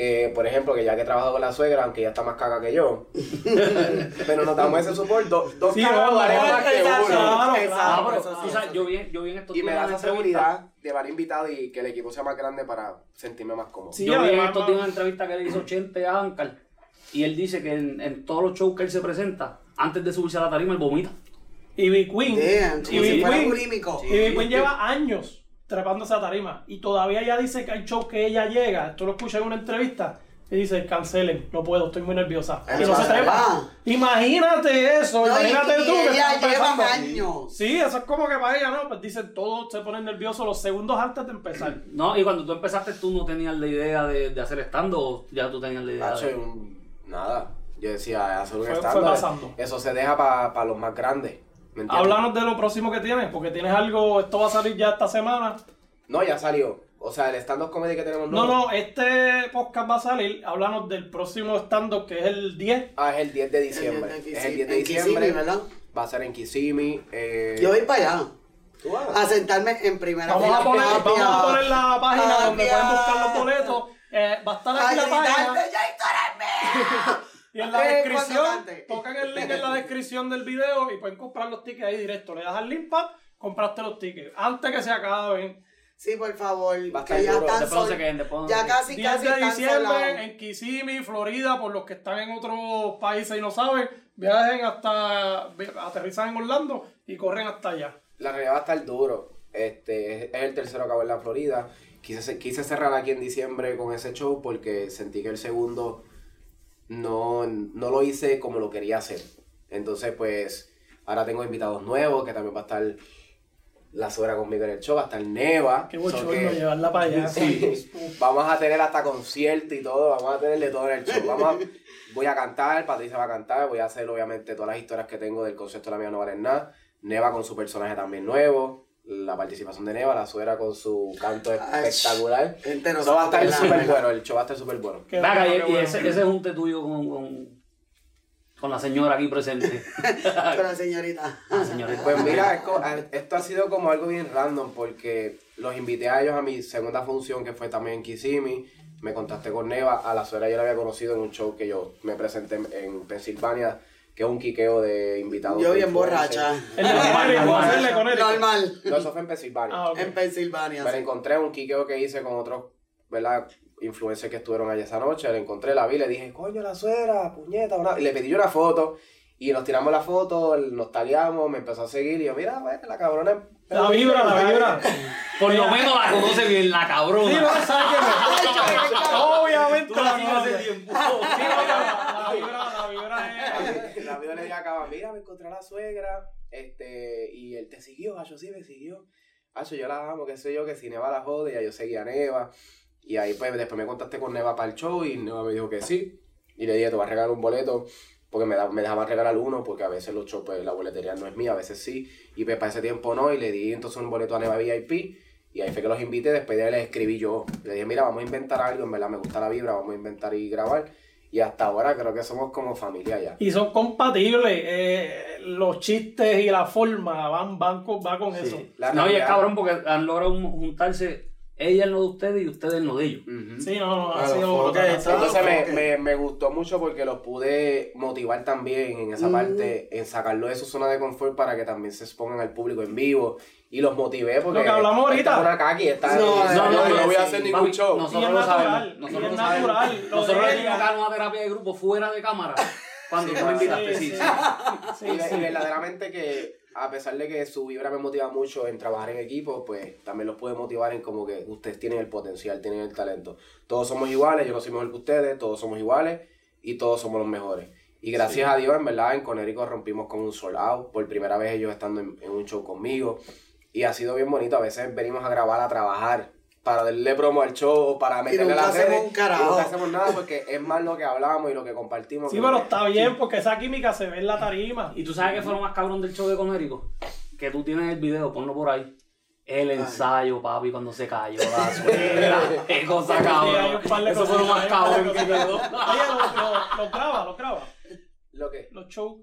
que por ejemplo que ya que he trabajado con la suegra aunque ya está más caga que yo pero nos damos ese support do- dos Sí, más que uno claro, Exacto, claro. Pero eso sí, tú sabes, eso yo sí. vi, yo vi en estos y me da esa seguridad de llevar invitados y que el equipo sea más grande para sentirme más cómodo Sí, yo vi en además, estos días una entrevista que le hizo 80 a Ankar y él dice que en, en todos los shows que él se presenta, antes de subirse a la tarima, él vomita. Y Big Queen. Damn, y Big Queen. bulímico. Y Big Queen lleva años trepándose a tarima. Y todavía ella dice que hay shows que ella llega, esto lo escuché en una entrevista, y dice, cancelen, no puedo, estoy muy nerviosa. Y no se trepa. Imagínate eso, No, imagínate y tú que ella estás lleva empezando. años. Sí, eso es como que para ella, ¿no? Pues dicen, todos se ponen nerviosos los segundos antes de empezar. No, y cuando tú empezaste, tú no tenías la idea de, de hacer stand o ya tú tenías la idea Hacho, de... un- nada. Yo decía, hacer un pasando. Eso se deja para los más grandes. Háblanos de lo próximo que tienes, porque tienes algo, esto va a salir ya esta semana. No, ya salió. O sea, el stand-up comedy que tenemos No, nuevo. no, este podcast va a salir, háblanos del próximo stand-up que es el 10. Ah, es el 10 de diciembre. El 10 de es el 10 de en diciembre. Kissimmee, ¿verdad? Va a ser en Kissimmee. Eh, Yo voy para allá. ¿tú vas? A sentarme en primera Vamos a fila. poner, papi, vamos a poner la página donde pueden buscar los boletos. Eh, va a estar A aquí la página. Y en la Eh, descripción, tocan el link en la descripción del video y pueden comprar los tickets ahí directo. Le das al link pad, compraste los tickets. Antes que se acaben. Sí, por favor. Va a estar Que ya están no se sol- queden, Ya casi, 10 casi de están diciembre solados. en Kissimmee, Florida, por los que están en otros países y no saben, viajen hasta, aterrizan en Orlando y corren hasta allá. La realidad va a estar duro. Este, es, el tercero que hago en la Florida. Quise, quise cerrar aquí en diciembre con ese show porque sentí que el segundo no, no lo hice como lo quería hacer. Entonces, pues, ahora tengo invitados nuevos que también va a estar la suegra conmigo en el show, va a estar Neva. Qué bochorno que- llevarla para allá. Sí. Vamos a tener hasta concierto y todo, vamos a tener de todo en el show. Vamos a- voy a cantar, Patricia va a cantar, voy a hacer obviamente todas las historias que tengo del concepto de la mía no valen nada. Neva con su personaje también nuevo, la participación de Neva, la suegra con su canto espectacular. gente no Eso va a estar súper bueno, el show va a estar súper bueno. Venga, y, bueno. ese, ese junte tuyo con, con, con la señora aquí presente. Pero señorita. Ah, señorita. Pues mira, es esto ha sido como algo bien random porque los invité a ellos a mi segunda función que fue también en Kissimmee. Me contacté con Neva, a la suegra yo la había conocido en un show que yo me presenté en- en Pensilvania, que es un quiqueo de invitados. Yo bien borracha. El Normal. Connecticut. Normal. No, eso fue en Pensilvania. Ah, ok. En Pensilvania. La encontré un quiqueo que hice con otros, ¿verdad? Influencers que estuvieron allá esa noche. La encontré, la vi, le dije, coño, la suegra, puñeta, una... Y le pedí una foto. Y nos tiramos la foto, nos taliamos, me empezó a seguir. Y yo, mira, bueno, la cabrona. La vibra, la vibra. Por lo menos la conoce bien, la cabrona. Sí, no, ¿sabes qué? Obviamente Tú la la sigues hace conoces. tiempo. Sí, no, la, la vibra, la vibra es... La vida le dije acá, mira, me encontré a la suegra, este, y él te siguió, Acho sí me siguió. Acho, yo la amo, qué sé yo, que si Neva la jode, ya yo seguía a Neva. Y ahí pues después me contacté con Neva para el show y Neva me dijo que sí. Y le dije, te voy a regalar un boleto, porque me, da, me regalar uno, porque a veces los shows, pues la boletería no es mía, a veces sí. Y pues para ese tiempo no, y le di entonces un boleto a Neva VIP. Y ahí fue que los invité, después de ahí les escribí yo. Le dije, mira, vamos a inventar algo, en verdad me gusta la vibra, vamos a inventar y grabar. Y hasta ahora creo que somos como familia ya. Y son compatibles. eh, los chistes y la forma van, van con, va con eso. La No, y es cabrón porque han logrado juntarse ella en lo de ustedes y ustedes en lo de ellos. Ujú. Sí, no, no, ha sido Entonces me, me, me gustó mucho porque los pude motivar también en esa parte, en sacarlo de su zona de confort para que también se expongan al público en vivo. Y los motivé porque Lo que hablamos ahorita. una kaki, esta No, no, no, no, no, voy a sí. hacer ningún show. Nosotros es lo natural, sabemos. Nosotros es lo sabemos. Nosotros le dimos una terapia de grupo fuera de cámara. Cuando Sí, tú me invitaste, sí, sí, sí. sí. Sí, y, ve- sí. y verdaderamente que a pesar de que su vibra me motiva mucho en trabajar en equipo, pues también los puede motivar en como que ustedes tienen el potencial, tienen el talento. Todos somos iguales, yo no soy mejor que ustedes, todos somos iguales y todos somos los mejores. Y gracias a Dios, en verdad, en Conérico rompimos con un sold out. Por primera vez ellos estando en, en un show conmigo. Y ha sido bien bonito. A veces venimos a grabar, a trabajar, para darle promo al show para meterle nunca redes. hacemos un carajo. Y nunca hacemos nada porque es más lo que hablamos y lo que compartimos. Sí, pero lo que- está bien porque esa química se ve en la tarima. Y tú sabes que fue lo más cabrón del show de Conérico. Que tú tienes el video, ponlo por ahí. El ensayo, papi, cuando se cayó la suegra. Qué cosa cabrón. Eso fue lo más cabrón que quedó. Oye, los lo, lo graba. ¿Lo que? Los shows.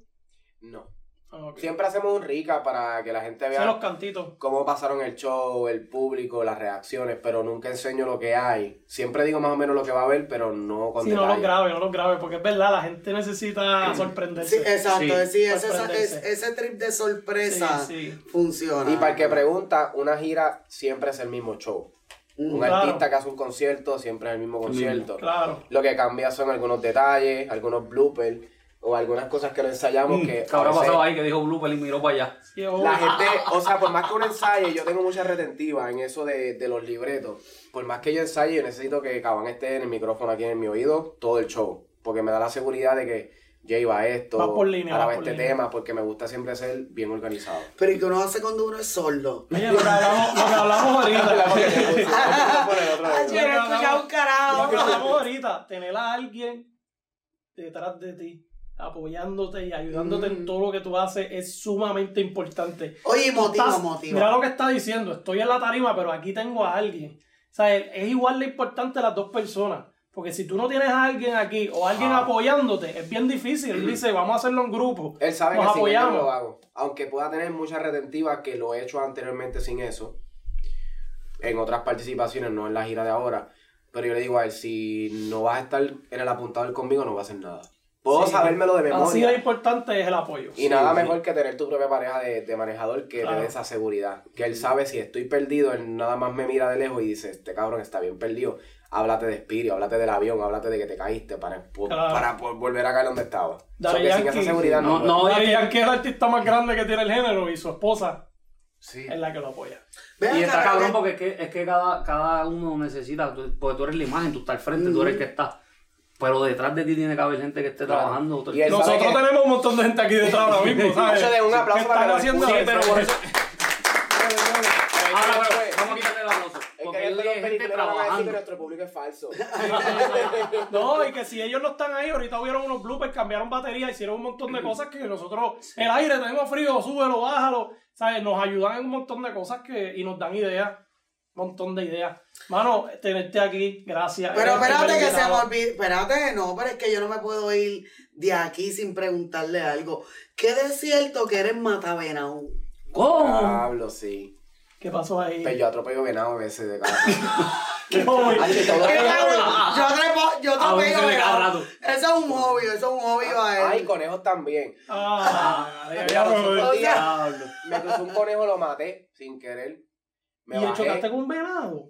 No. Ah. Siempre hacemos un rica para que la gente vea los cantitos. cómo pasaron el show, el público, las reacciones, pero nunca enseño lo que hay. Siempre digo más o menos lo que va a haber, pero no con Sí, no los grabe, no los grabe, porque es verdad, la gente necesita Sí, sorprenderse. exacto. Sí, Sí, ese, sorprenderse. ese, ese trip de sorpresa Sí, sí. funciona. Y para el que pregunta, una gira siempre es el mismo show. Un Claro. artista que hace un concierto siempre es el mismo concierto. Claro. Lo que cambia son algunos detalles, algunos bloopers, o algunas cosas que no ensayamos que ¿Qué habrá a veces pasado ahí que dijo Blooper y miró para allá? Ojo. la gente, o sea, por más que uno ensaye, yo tengo mucha retentiva en eso de, de los libretos. Por más que yo ensaye, yo necesito que Cabán esté en el micrófono aquí en mi oído todo el show. Porque me da la seguridad de que Jay va a esto, Va por línea, va por este línea. tema, porque me gusta siempre ser bien organizado. Pero ¿y qué uno hace cuando uno es sordo? Oye, lo que hablamos, lo que hablamos ahorita. Ay, yo no he escuchado un Lo carajo. que hablamos ahorita, tener a alguien detrás de ti, apoyándote y ayudándote en todo lo que tú haces es sumamente importante. Oye, estás- motiva. Mira lo que está diciendo, estoy en la tarima, pero aquí tengo a alguien. O sea, es igual de importante las dos personas. Porque si tú no tienes a alguien aquí o alguien Ah. apoyándote, es bien difícil. Él dice, vamos a hacerlo en grupo. Él sabe Nos que sin él apoyamos. lo hago. Aunque pueda tener muchas retentivas que lo he hecho anteriormente sin eso. En otras participaciones, no en la gira de ahora. Pero yo le digo a él, si no vas a estar en el apuntador conmigo, no vas a hacer nada. Puedo Sí. sabérmelo de Así memoria. de importante es el apoyo. Y nada mejor que tener tu propia pareja de, de manejador que Claro. te dé esa seguridad. Que él sabe si estoy perdido, él nada más me mira de lejos y dice, este cabrón está bien perdido. Háblate de Spirit, háblate del avión, háblate de que te caíste para, Claro. para volver a caer donde estaba. Daddy So que sin esa seguridad no, No, no, Yankee es el artista más grande que tiene el género y su esposa Sí. es la que lo apoya. Ven Y está cabrón ven- porque es que, es que cada, cada uno necesita, porque tú eres la imagen, tú estás al frente, tú eres el que está. Pero detrás de ti tiene que haber gente que esté Claro. trabajando. Y él Nosotros que- tenemos un montón de gente aquí detrás ahora mismo, un aplauso para están que haciendo eso. pero por eso- Es Ahora, pero, vamos a quitarle el aplauso. es Porque que hay después los gente decir que trabajando. nuestro público es falso. No, y que si ellos no están ahí, ahorita hubieron unos bloopers, cambiaron batería, hicieron un montón de cosas que nosotros, el aire, tenemos frío, súbelo, bájalo, ¿sabes? Nos ayudan en un montón de cosas que, y nos dan ideas, montón de ideas. Mano, tenerte aquí, gracias. Pero espérate que se me olvide. Espérate, no, pero es que yo no me puedo ir de aquí sin preguntarle algo. ¿Qué de cierto que eres matavenao? ¿Cómo? Diablo, sí. ¿Qué pasó ahí? Pero yo atropello venado a veces de cada ¿Qué? Yo trepo, yo A cada venado. Eso es un hobby, eso es un hobby a Ay, él. conejos también. Ah, me cruzó un conejo, lo maté sin querer. Me ¿Y bajé, chocaste con un venado?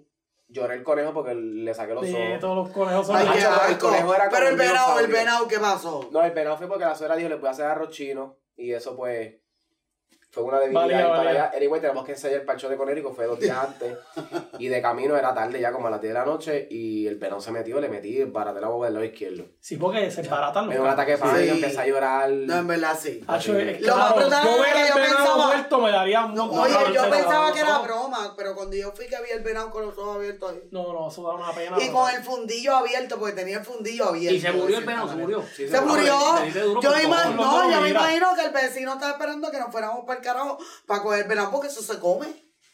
lloré el conejo porque le saqué los Sí, ojos. todos los conejos son Ay, qué el conejo era como Pero el venado, el venado, ¿qué pasó? No, el venado fue porque la suegra dijo, le voy a hacer arroz chino. Y eso pues fue una debilidad ir para valía. allá. Anyway, tenemos que ensayar el parcho de Conérico, fue dos días antes. y de camino era tarde ya, como a las 10 de la noche. Y el venado se metió, le metí, baraté la boca del lado izquierdo. Sí, porque se baratan los Me dio un ataque de pánico, Sí. empecé a llorar. No, en verdad sí. Hacho, es Lo más brutal yo era que el yo pensaba- muerto me daría No, oye, yo pensaba que era broma, pero cuando yo fui que vi el venado con los ojos abiertos ahí. No, no, eso da una pena. Y con el fundillo abierto, porque tenía el fundillo abierto. Y se murió el de venado, se murió. Sí, Se murió. Se Yo, me imagino que el vecino estaba esperando que nos fuéramos para el carajo para coger venado porque eso se come.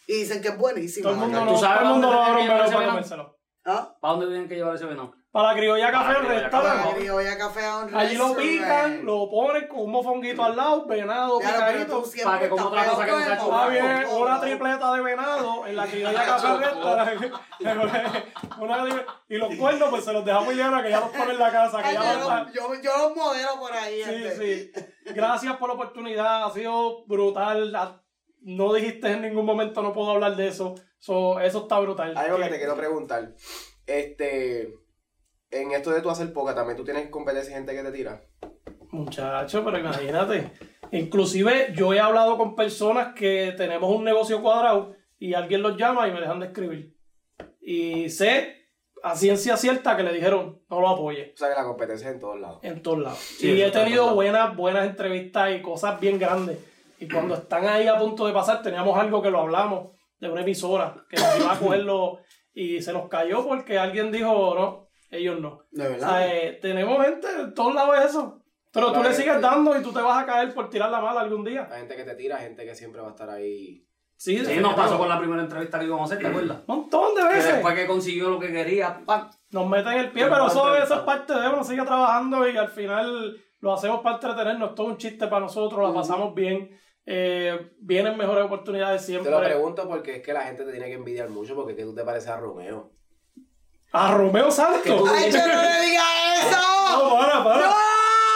Y dicen que es buenísimo. Todo el mundo ¿Tú sabes todo el mundo dónde no abre un tenía que venado llevar ese para comérselo. ¿Ah? ¿Para dónde tienen que llevar ese venado? Para la criolla café, Para restaurante. Para a a un Allí lo pican, lo ponen con un mofonguito al lado, venado, picadito. Para que como otra cosa que no se ha bien, una tripleta de venado en la criolla café restaurante. Una tri- y los cuernos, pues se los dejamos Ileana, que ya los pone en la casa, que Ay, ya yo, los los- yo, yo los modelo por ahí. Sí, gente. sí. Gracias por la oportunidad, ha sido brutal. La- No dijiste en ningún momento, no puedo hablar de eso. So, eso está brutal. Algo que Que- te quiero preguntar. Este. En esto de tú hacer poca, también tú tienes competencia y gente que te tira. Muchacho, pero imagínate. Inclusive yo he hablado con personas que tenemos un negocio cuadrado y alguien los llama y me dejan de escribir. Y sé a ciencia cierta que le dijeron no lo apoye O sea que la competencia es en todos lados. en todos lados. Sí, y he tenido buenas, buenas entrevistas y cosas bien grandes. Y cuando están ahí a punto de pasar, teníamos algo que lo hablamos de una emisora que nos iba a cogerlo y se nos cayó porque alguien dijo no, ellos no. De O verdad. sea, eh, tenemos gente en todos lados de eso. Pero tú le sigues dando y tú te vas a caer por tirar la mala algún día. Hay gente que te tira, gente que siempre va a estar ahí. Sí, Sí, nos pasó con la primera entrevista que íbamos a hacer, ¿te acuerdas? Un montón de Que veces. después que consiguió lo que quería, ¡pam! Nos meten el pie, pero van eso, eso es parte de uno, sigue trabajando y al final lo hacemos para entretenernos. Todo un chiste para nosotros, la pasamos bien. Eh, vienen mejores oportunidades Te siempre. lo pregunto porque es que la gente te tiene que envidiar mucho porque es que tú te pareces a Romeo. A Romeo Santos. ¡Ay, yo no le diga eso! No, para, para. ¡No!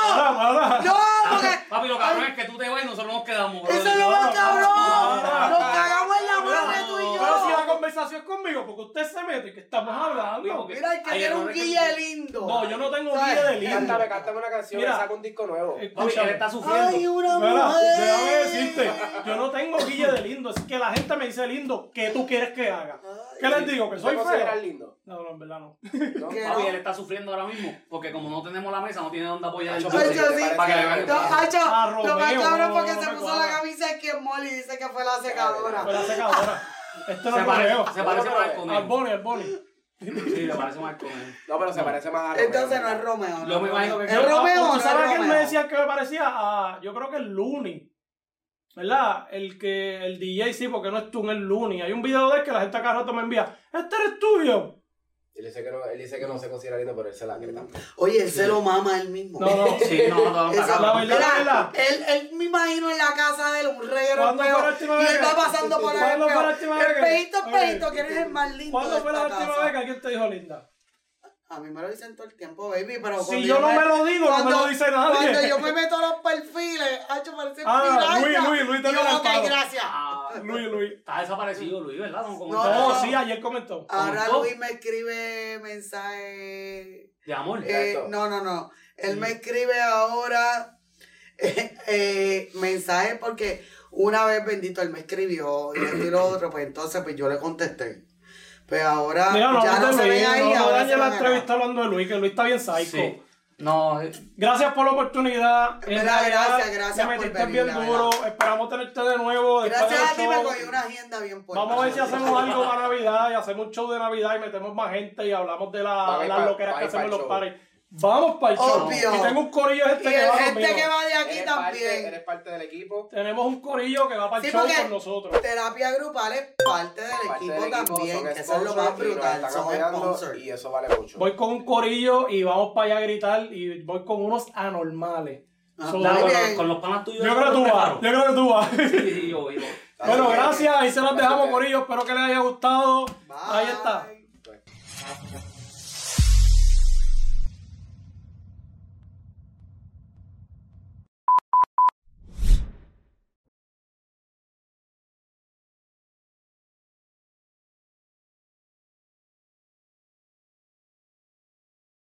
Para, para. ¡No! Porque Papi, lo cabrón es que tú te vas y nosotros nos quedamos. eso brother. es lo más cabrón. no, no. Nos cagamos en la madre tú y Pero si la yo. conversación conmigo porque usted se mete que estamos hablando. porque- Mira, el que Hay tiene un guille lindo. No, yo no tengo guía de lindo. Cántame, cántame una canción Mira. y saca un disco nuevo. Papi, él está sufriendo. Ay, una Mira, mujer. déjame decirte, yo no tengo guille de lindo, es que la gente me dice lindo, ¿qué tú quieres que haga? ¿Qué les digo? ¿Que ¿Te soy feo? lindo? No, no, en verdad no. ¿No? Él está sufriendo ahora mismo. Porque como no tenemos la mesa, no tiene dónde apoyar el Hacho, Ay, yo sí. Para que le vean. Hacho, Ah, lo más cabrón no, porque no se me puso cuadra. la camisa de Ken Molly y dice que fue la secadora. Fue la secadora. Esto no Se es parece, se parece más al Al conejo. Bonnie, al Bonnie. Sí, le parece más al conejo. No, pero se parece más a Romeo. Entonces no es Romeo. Yo me imagino que- ¿Es Romeo o ¿Tú no sabes es quién me Romeo? decía que me parecía? A, yo creo que el Looney. ¿Verdad? El que, el DJ sí, porque no es tú, es el Looney. Hay un video de él que la gente acá rato me envía. Este eres tuyo. Él dice que no, él dice que no se considera lindo, pero él se la cree también. Oye, él se lo mama él mismo. No, no. Sí, no, no, no, la verdad, la verdad. Él, él me imagino en la casa de él un reguero ¿Cuándo feo, fue la última y vez él que- va pasando por el ¿Cuándo fue la espejo. última vez que- eres el más lindo ¿Cuándo de fue la última casa. vez que alguien te dijo linda? A mí me lo dicen todo el tiempo, baby, pero Si cuando yo no me lo digo, no me cuando- lo dice nadie. Cuando yo me meto a los perfiles, hacho, parece Ah. Luis, Luis, Luis te yo, ok, gracias. Ah, Luis, Luis. Está desaparecido Luis, ¿verdad? No, No, No, no. sí, ayer comentó. Ahora ¿Comentó? Luis me escribe mensaje. De amor. eh, no, no, no. Él Sí. me escribe ahora eh, eh, mensaje porque una vez bendito él me escribió y esto y lo otro, pues entonces pues yo le contesté. Pues ahora Mira, no, ya no se ven ahí, no, ahora se la entrevista hablando de Luis, que Luis está bien psycho. Sí. No, eh, Gracias por la oportunidad. Verdad, realidad, gracias, gracias por metiste venir, bien duro. Esperamos tenerte de nuevo. Gracias a ti me cogí una agenda bien fuerte. Vamos a ver si hacemos algo para Navidad y hacemos un show de Navidad y metemos más gente y hablamos de la- las loqueras que hacemos en los pares. Vamos para el show. Obvio. Y tengo un corillo Y gente que el va gente conmigo. que va de aquí Eres también. parte, eres parte del equipo. Tenemos un corillo que va para el Sí, show porque- con nosotros. Terapia grupal es parte del Parte equipo del equipo, también, son que eso es lo sponsors más y nos brutal. están Son apoyando sponsors. Y eso vale mucho. Voy con un corillo y vamos para allá a gritar y voy con unos anormales. Ah, So, muy dale, con, bien. los- con los panas tuyos. yo creo que tú vas. Yo creo que tú vas. Sí, sí, yo, yo. Bueno, gracias. Ahí se los Así dejamos, Corillo. Espero que les haya gustado. Bye. Ahí está.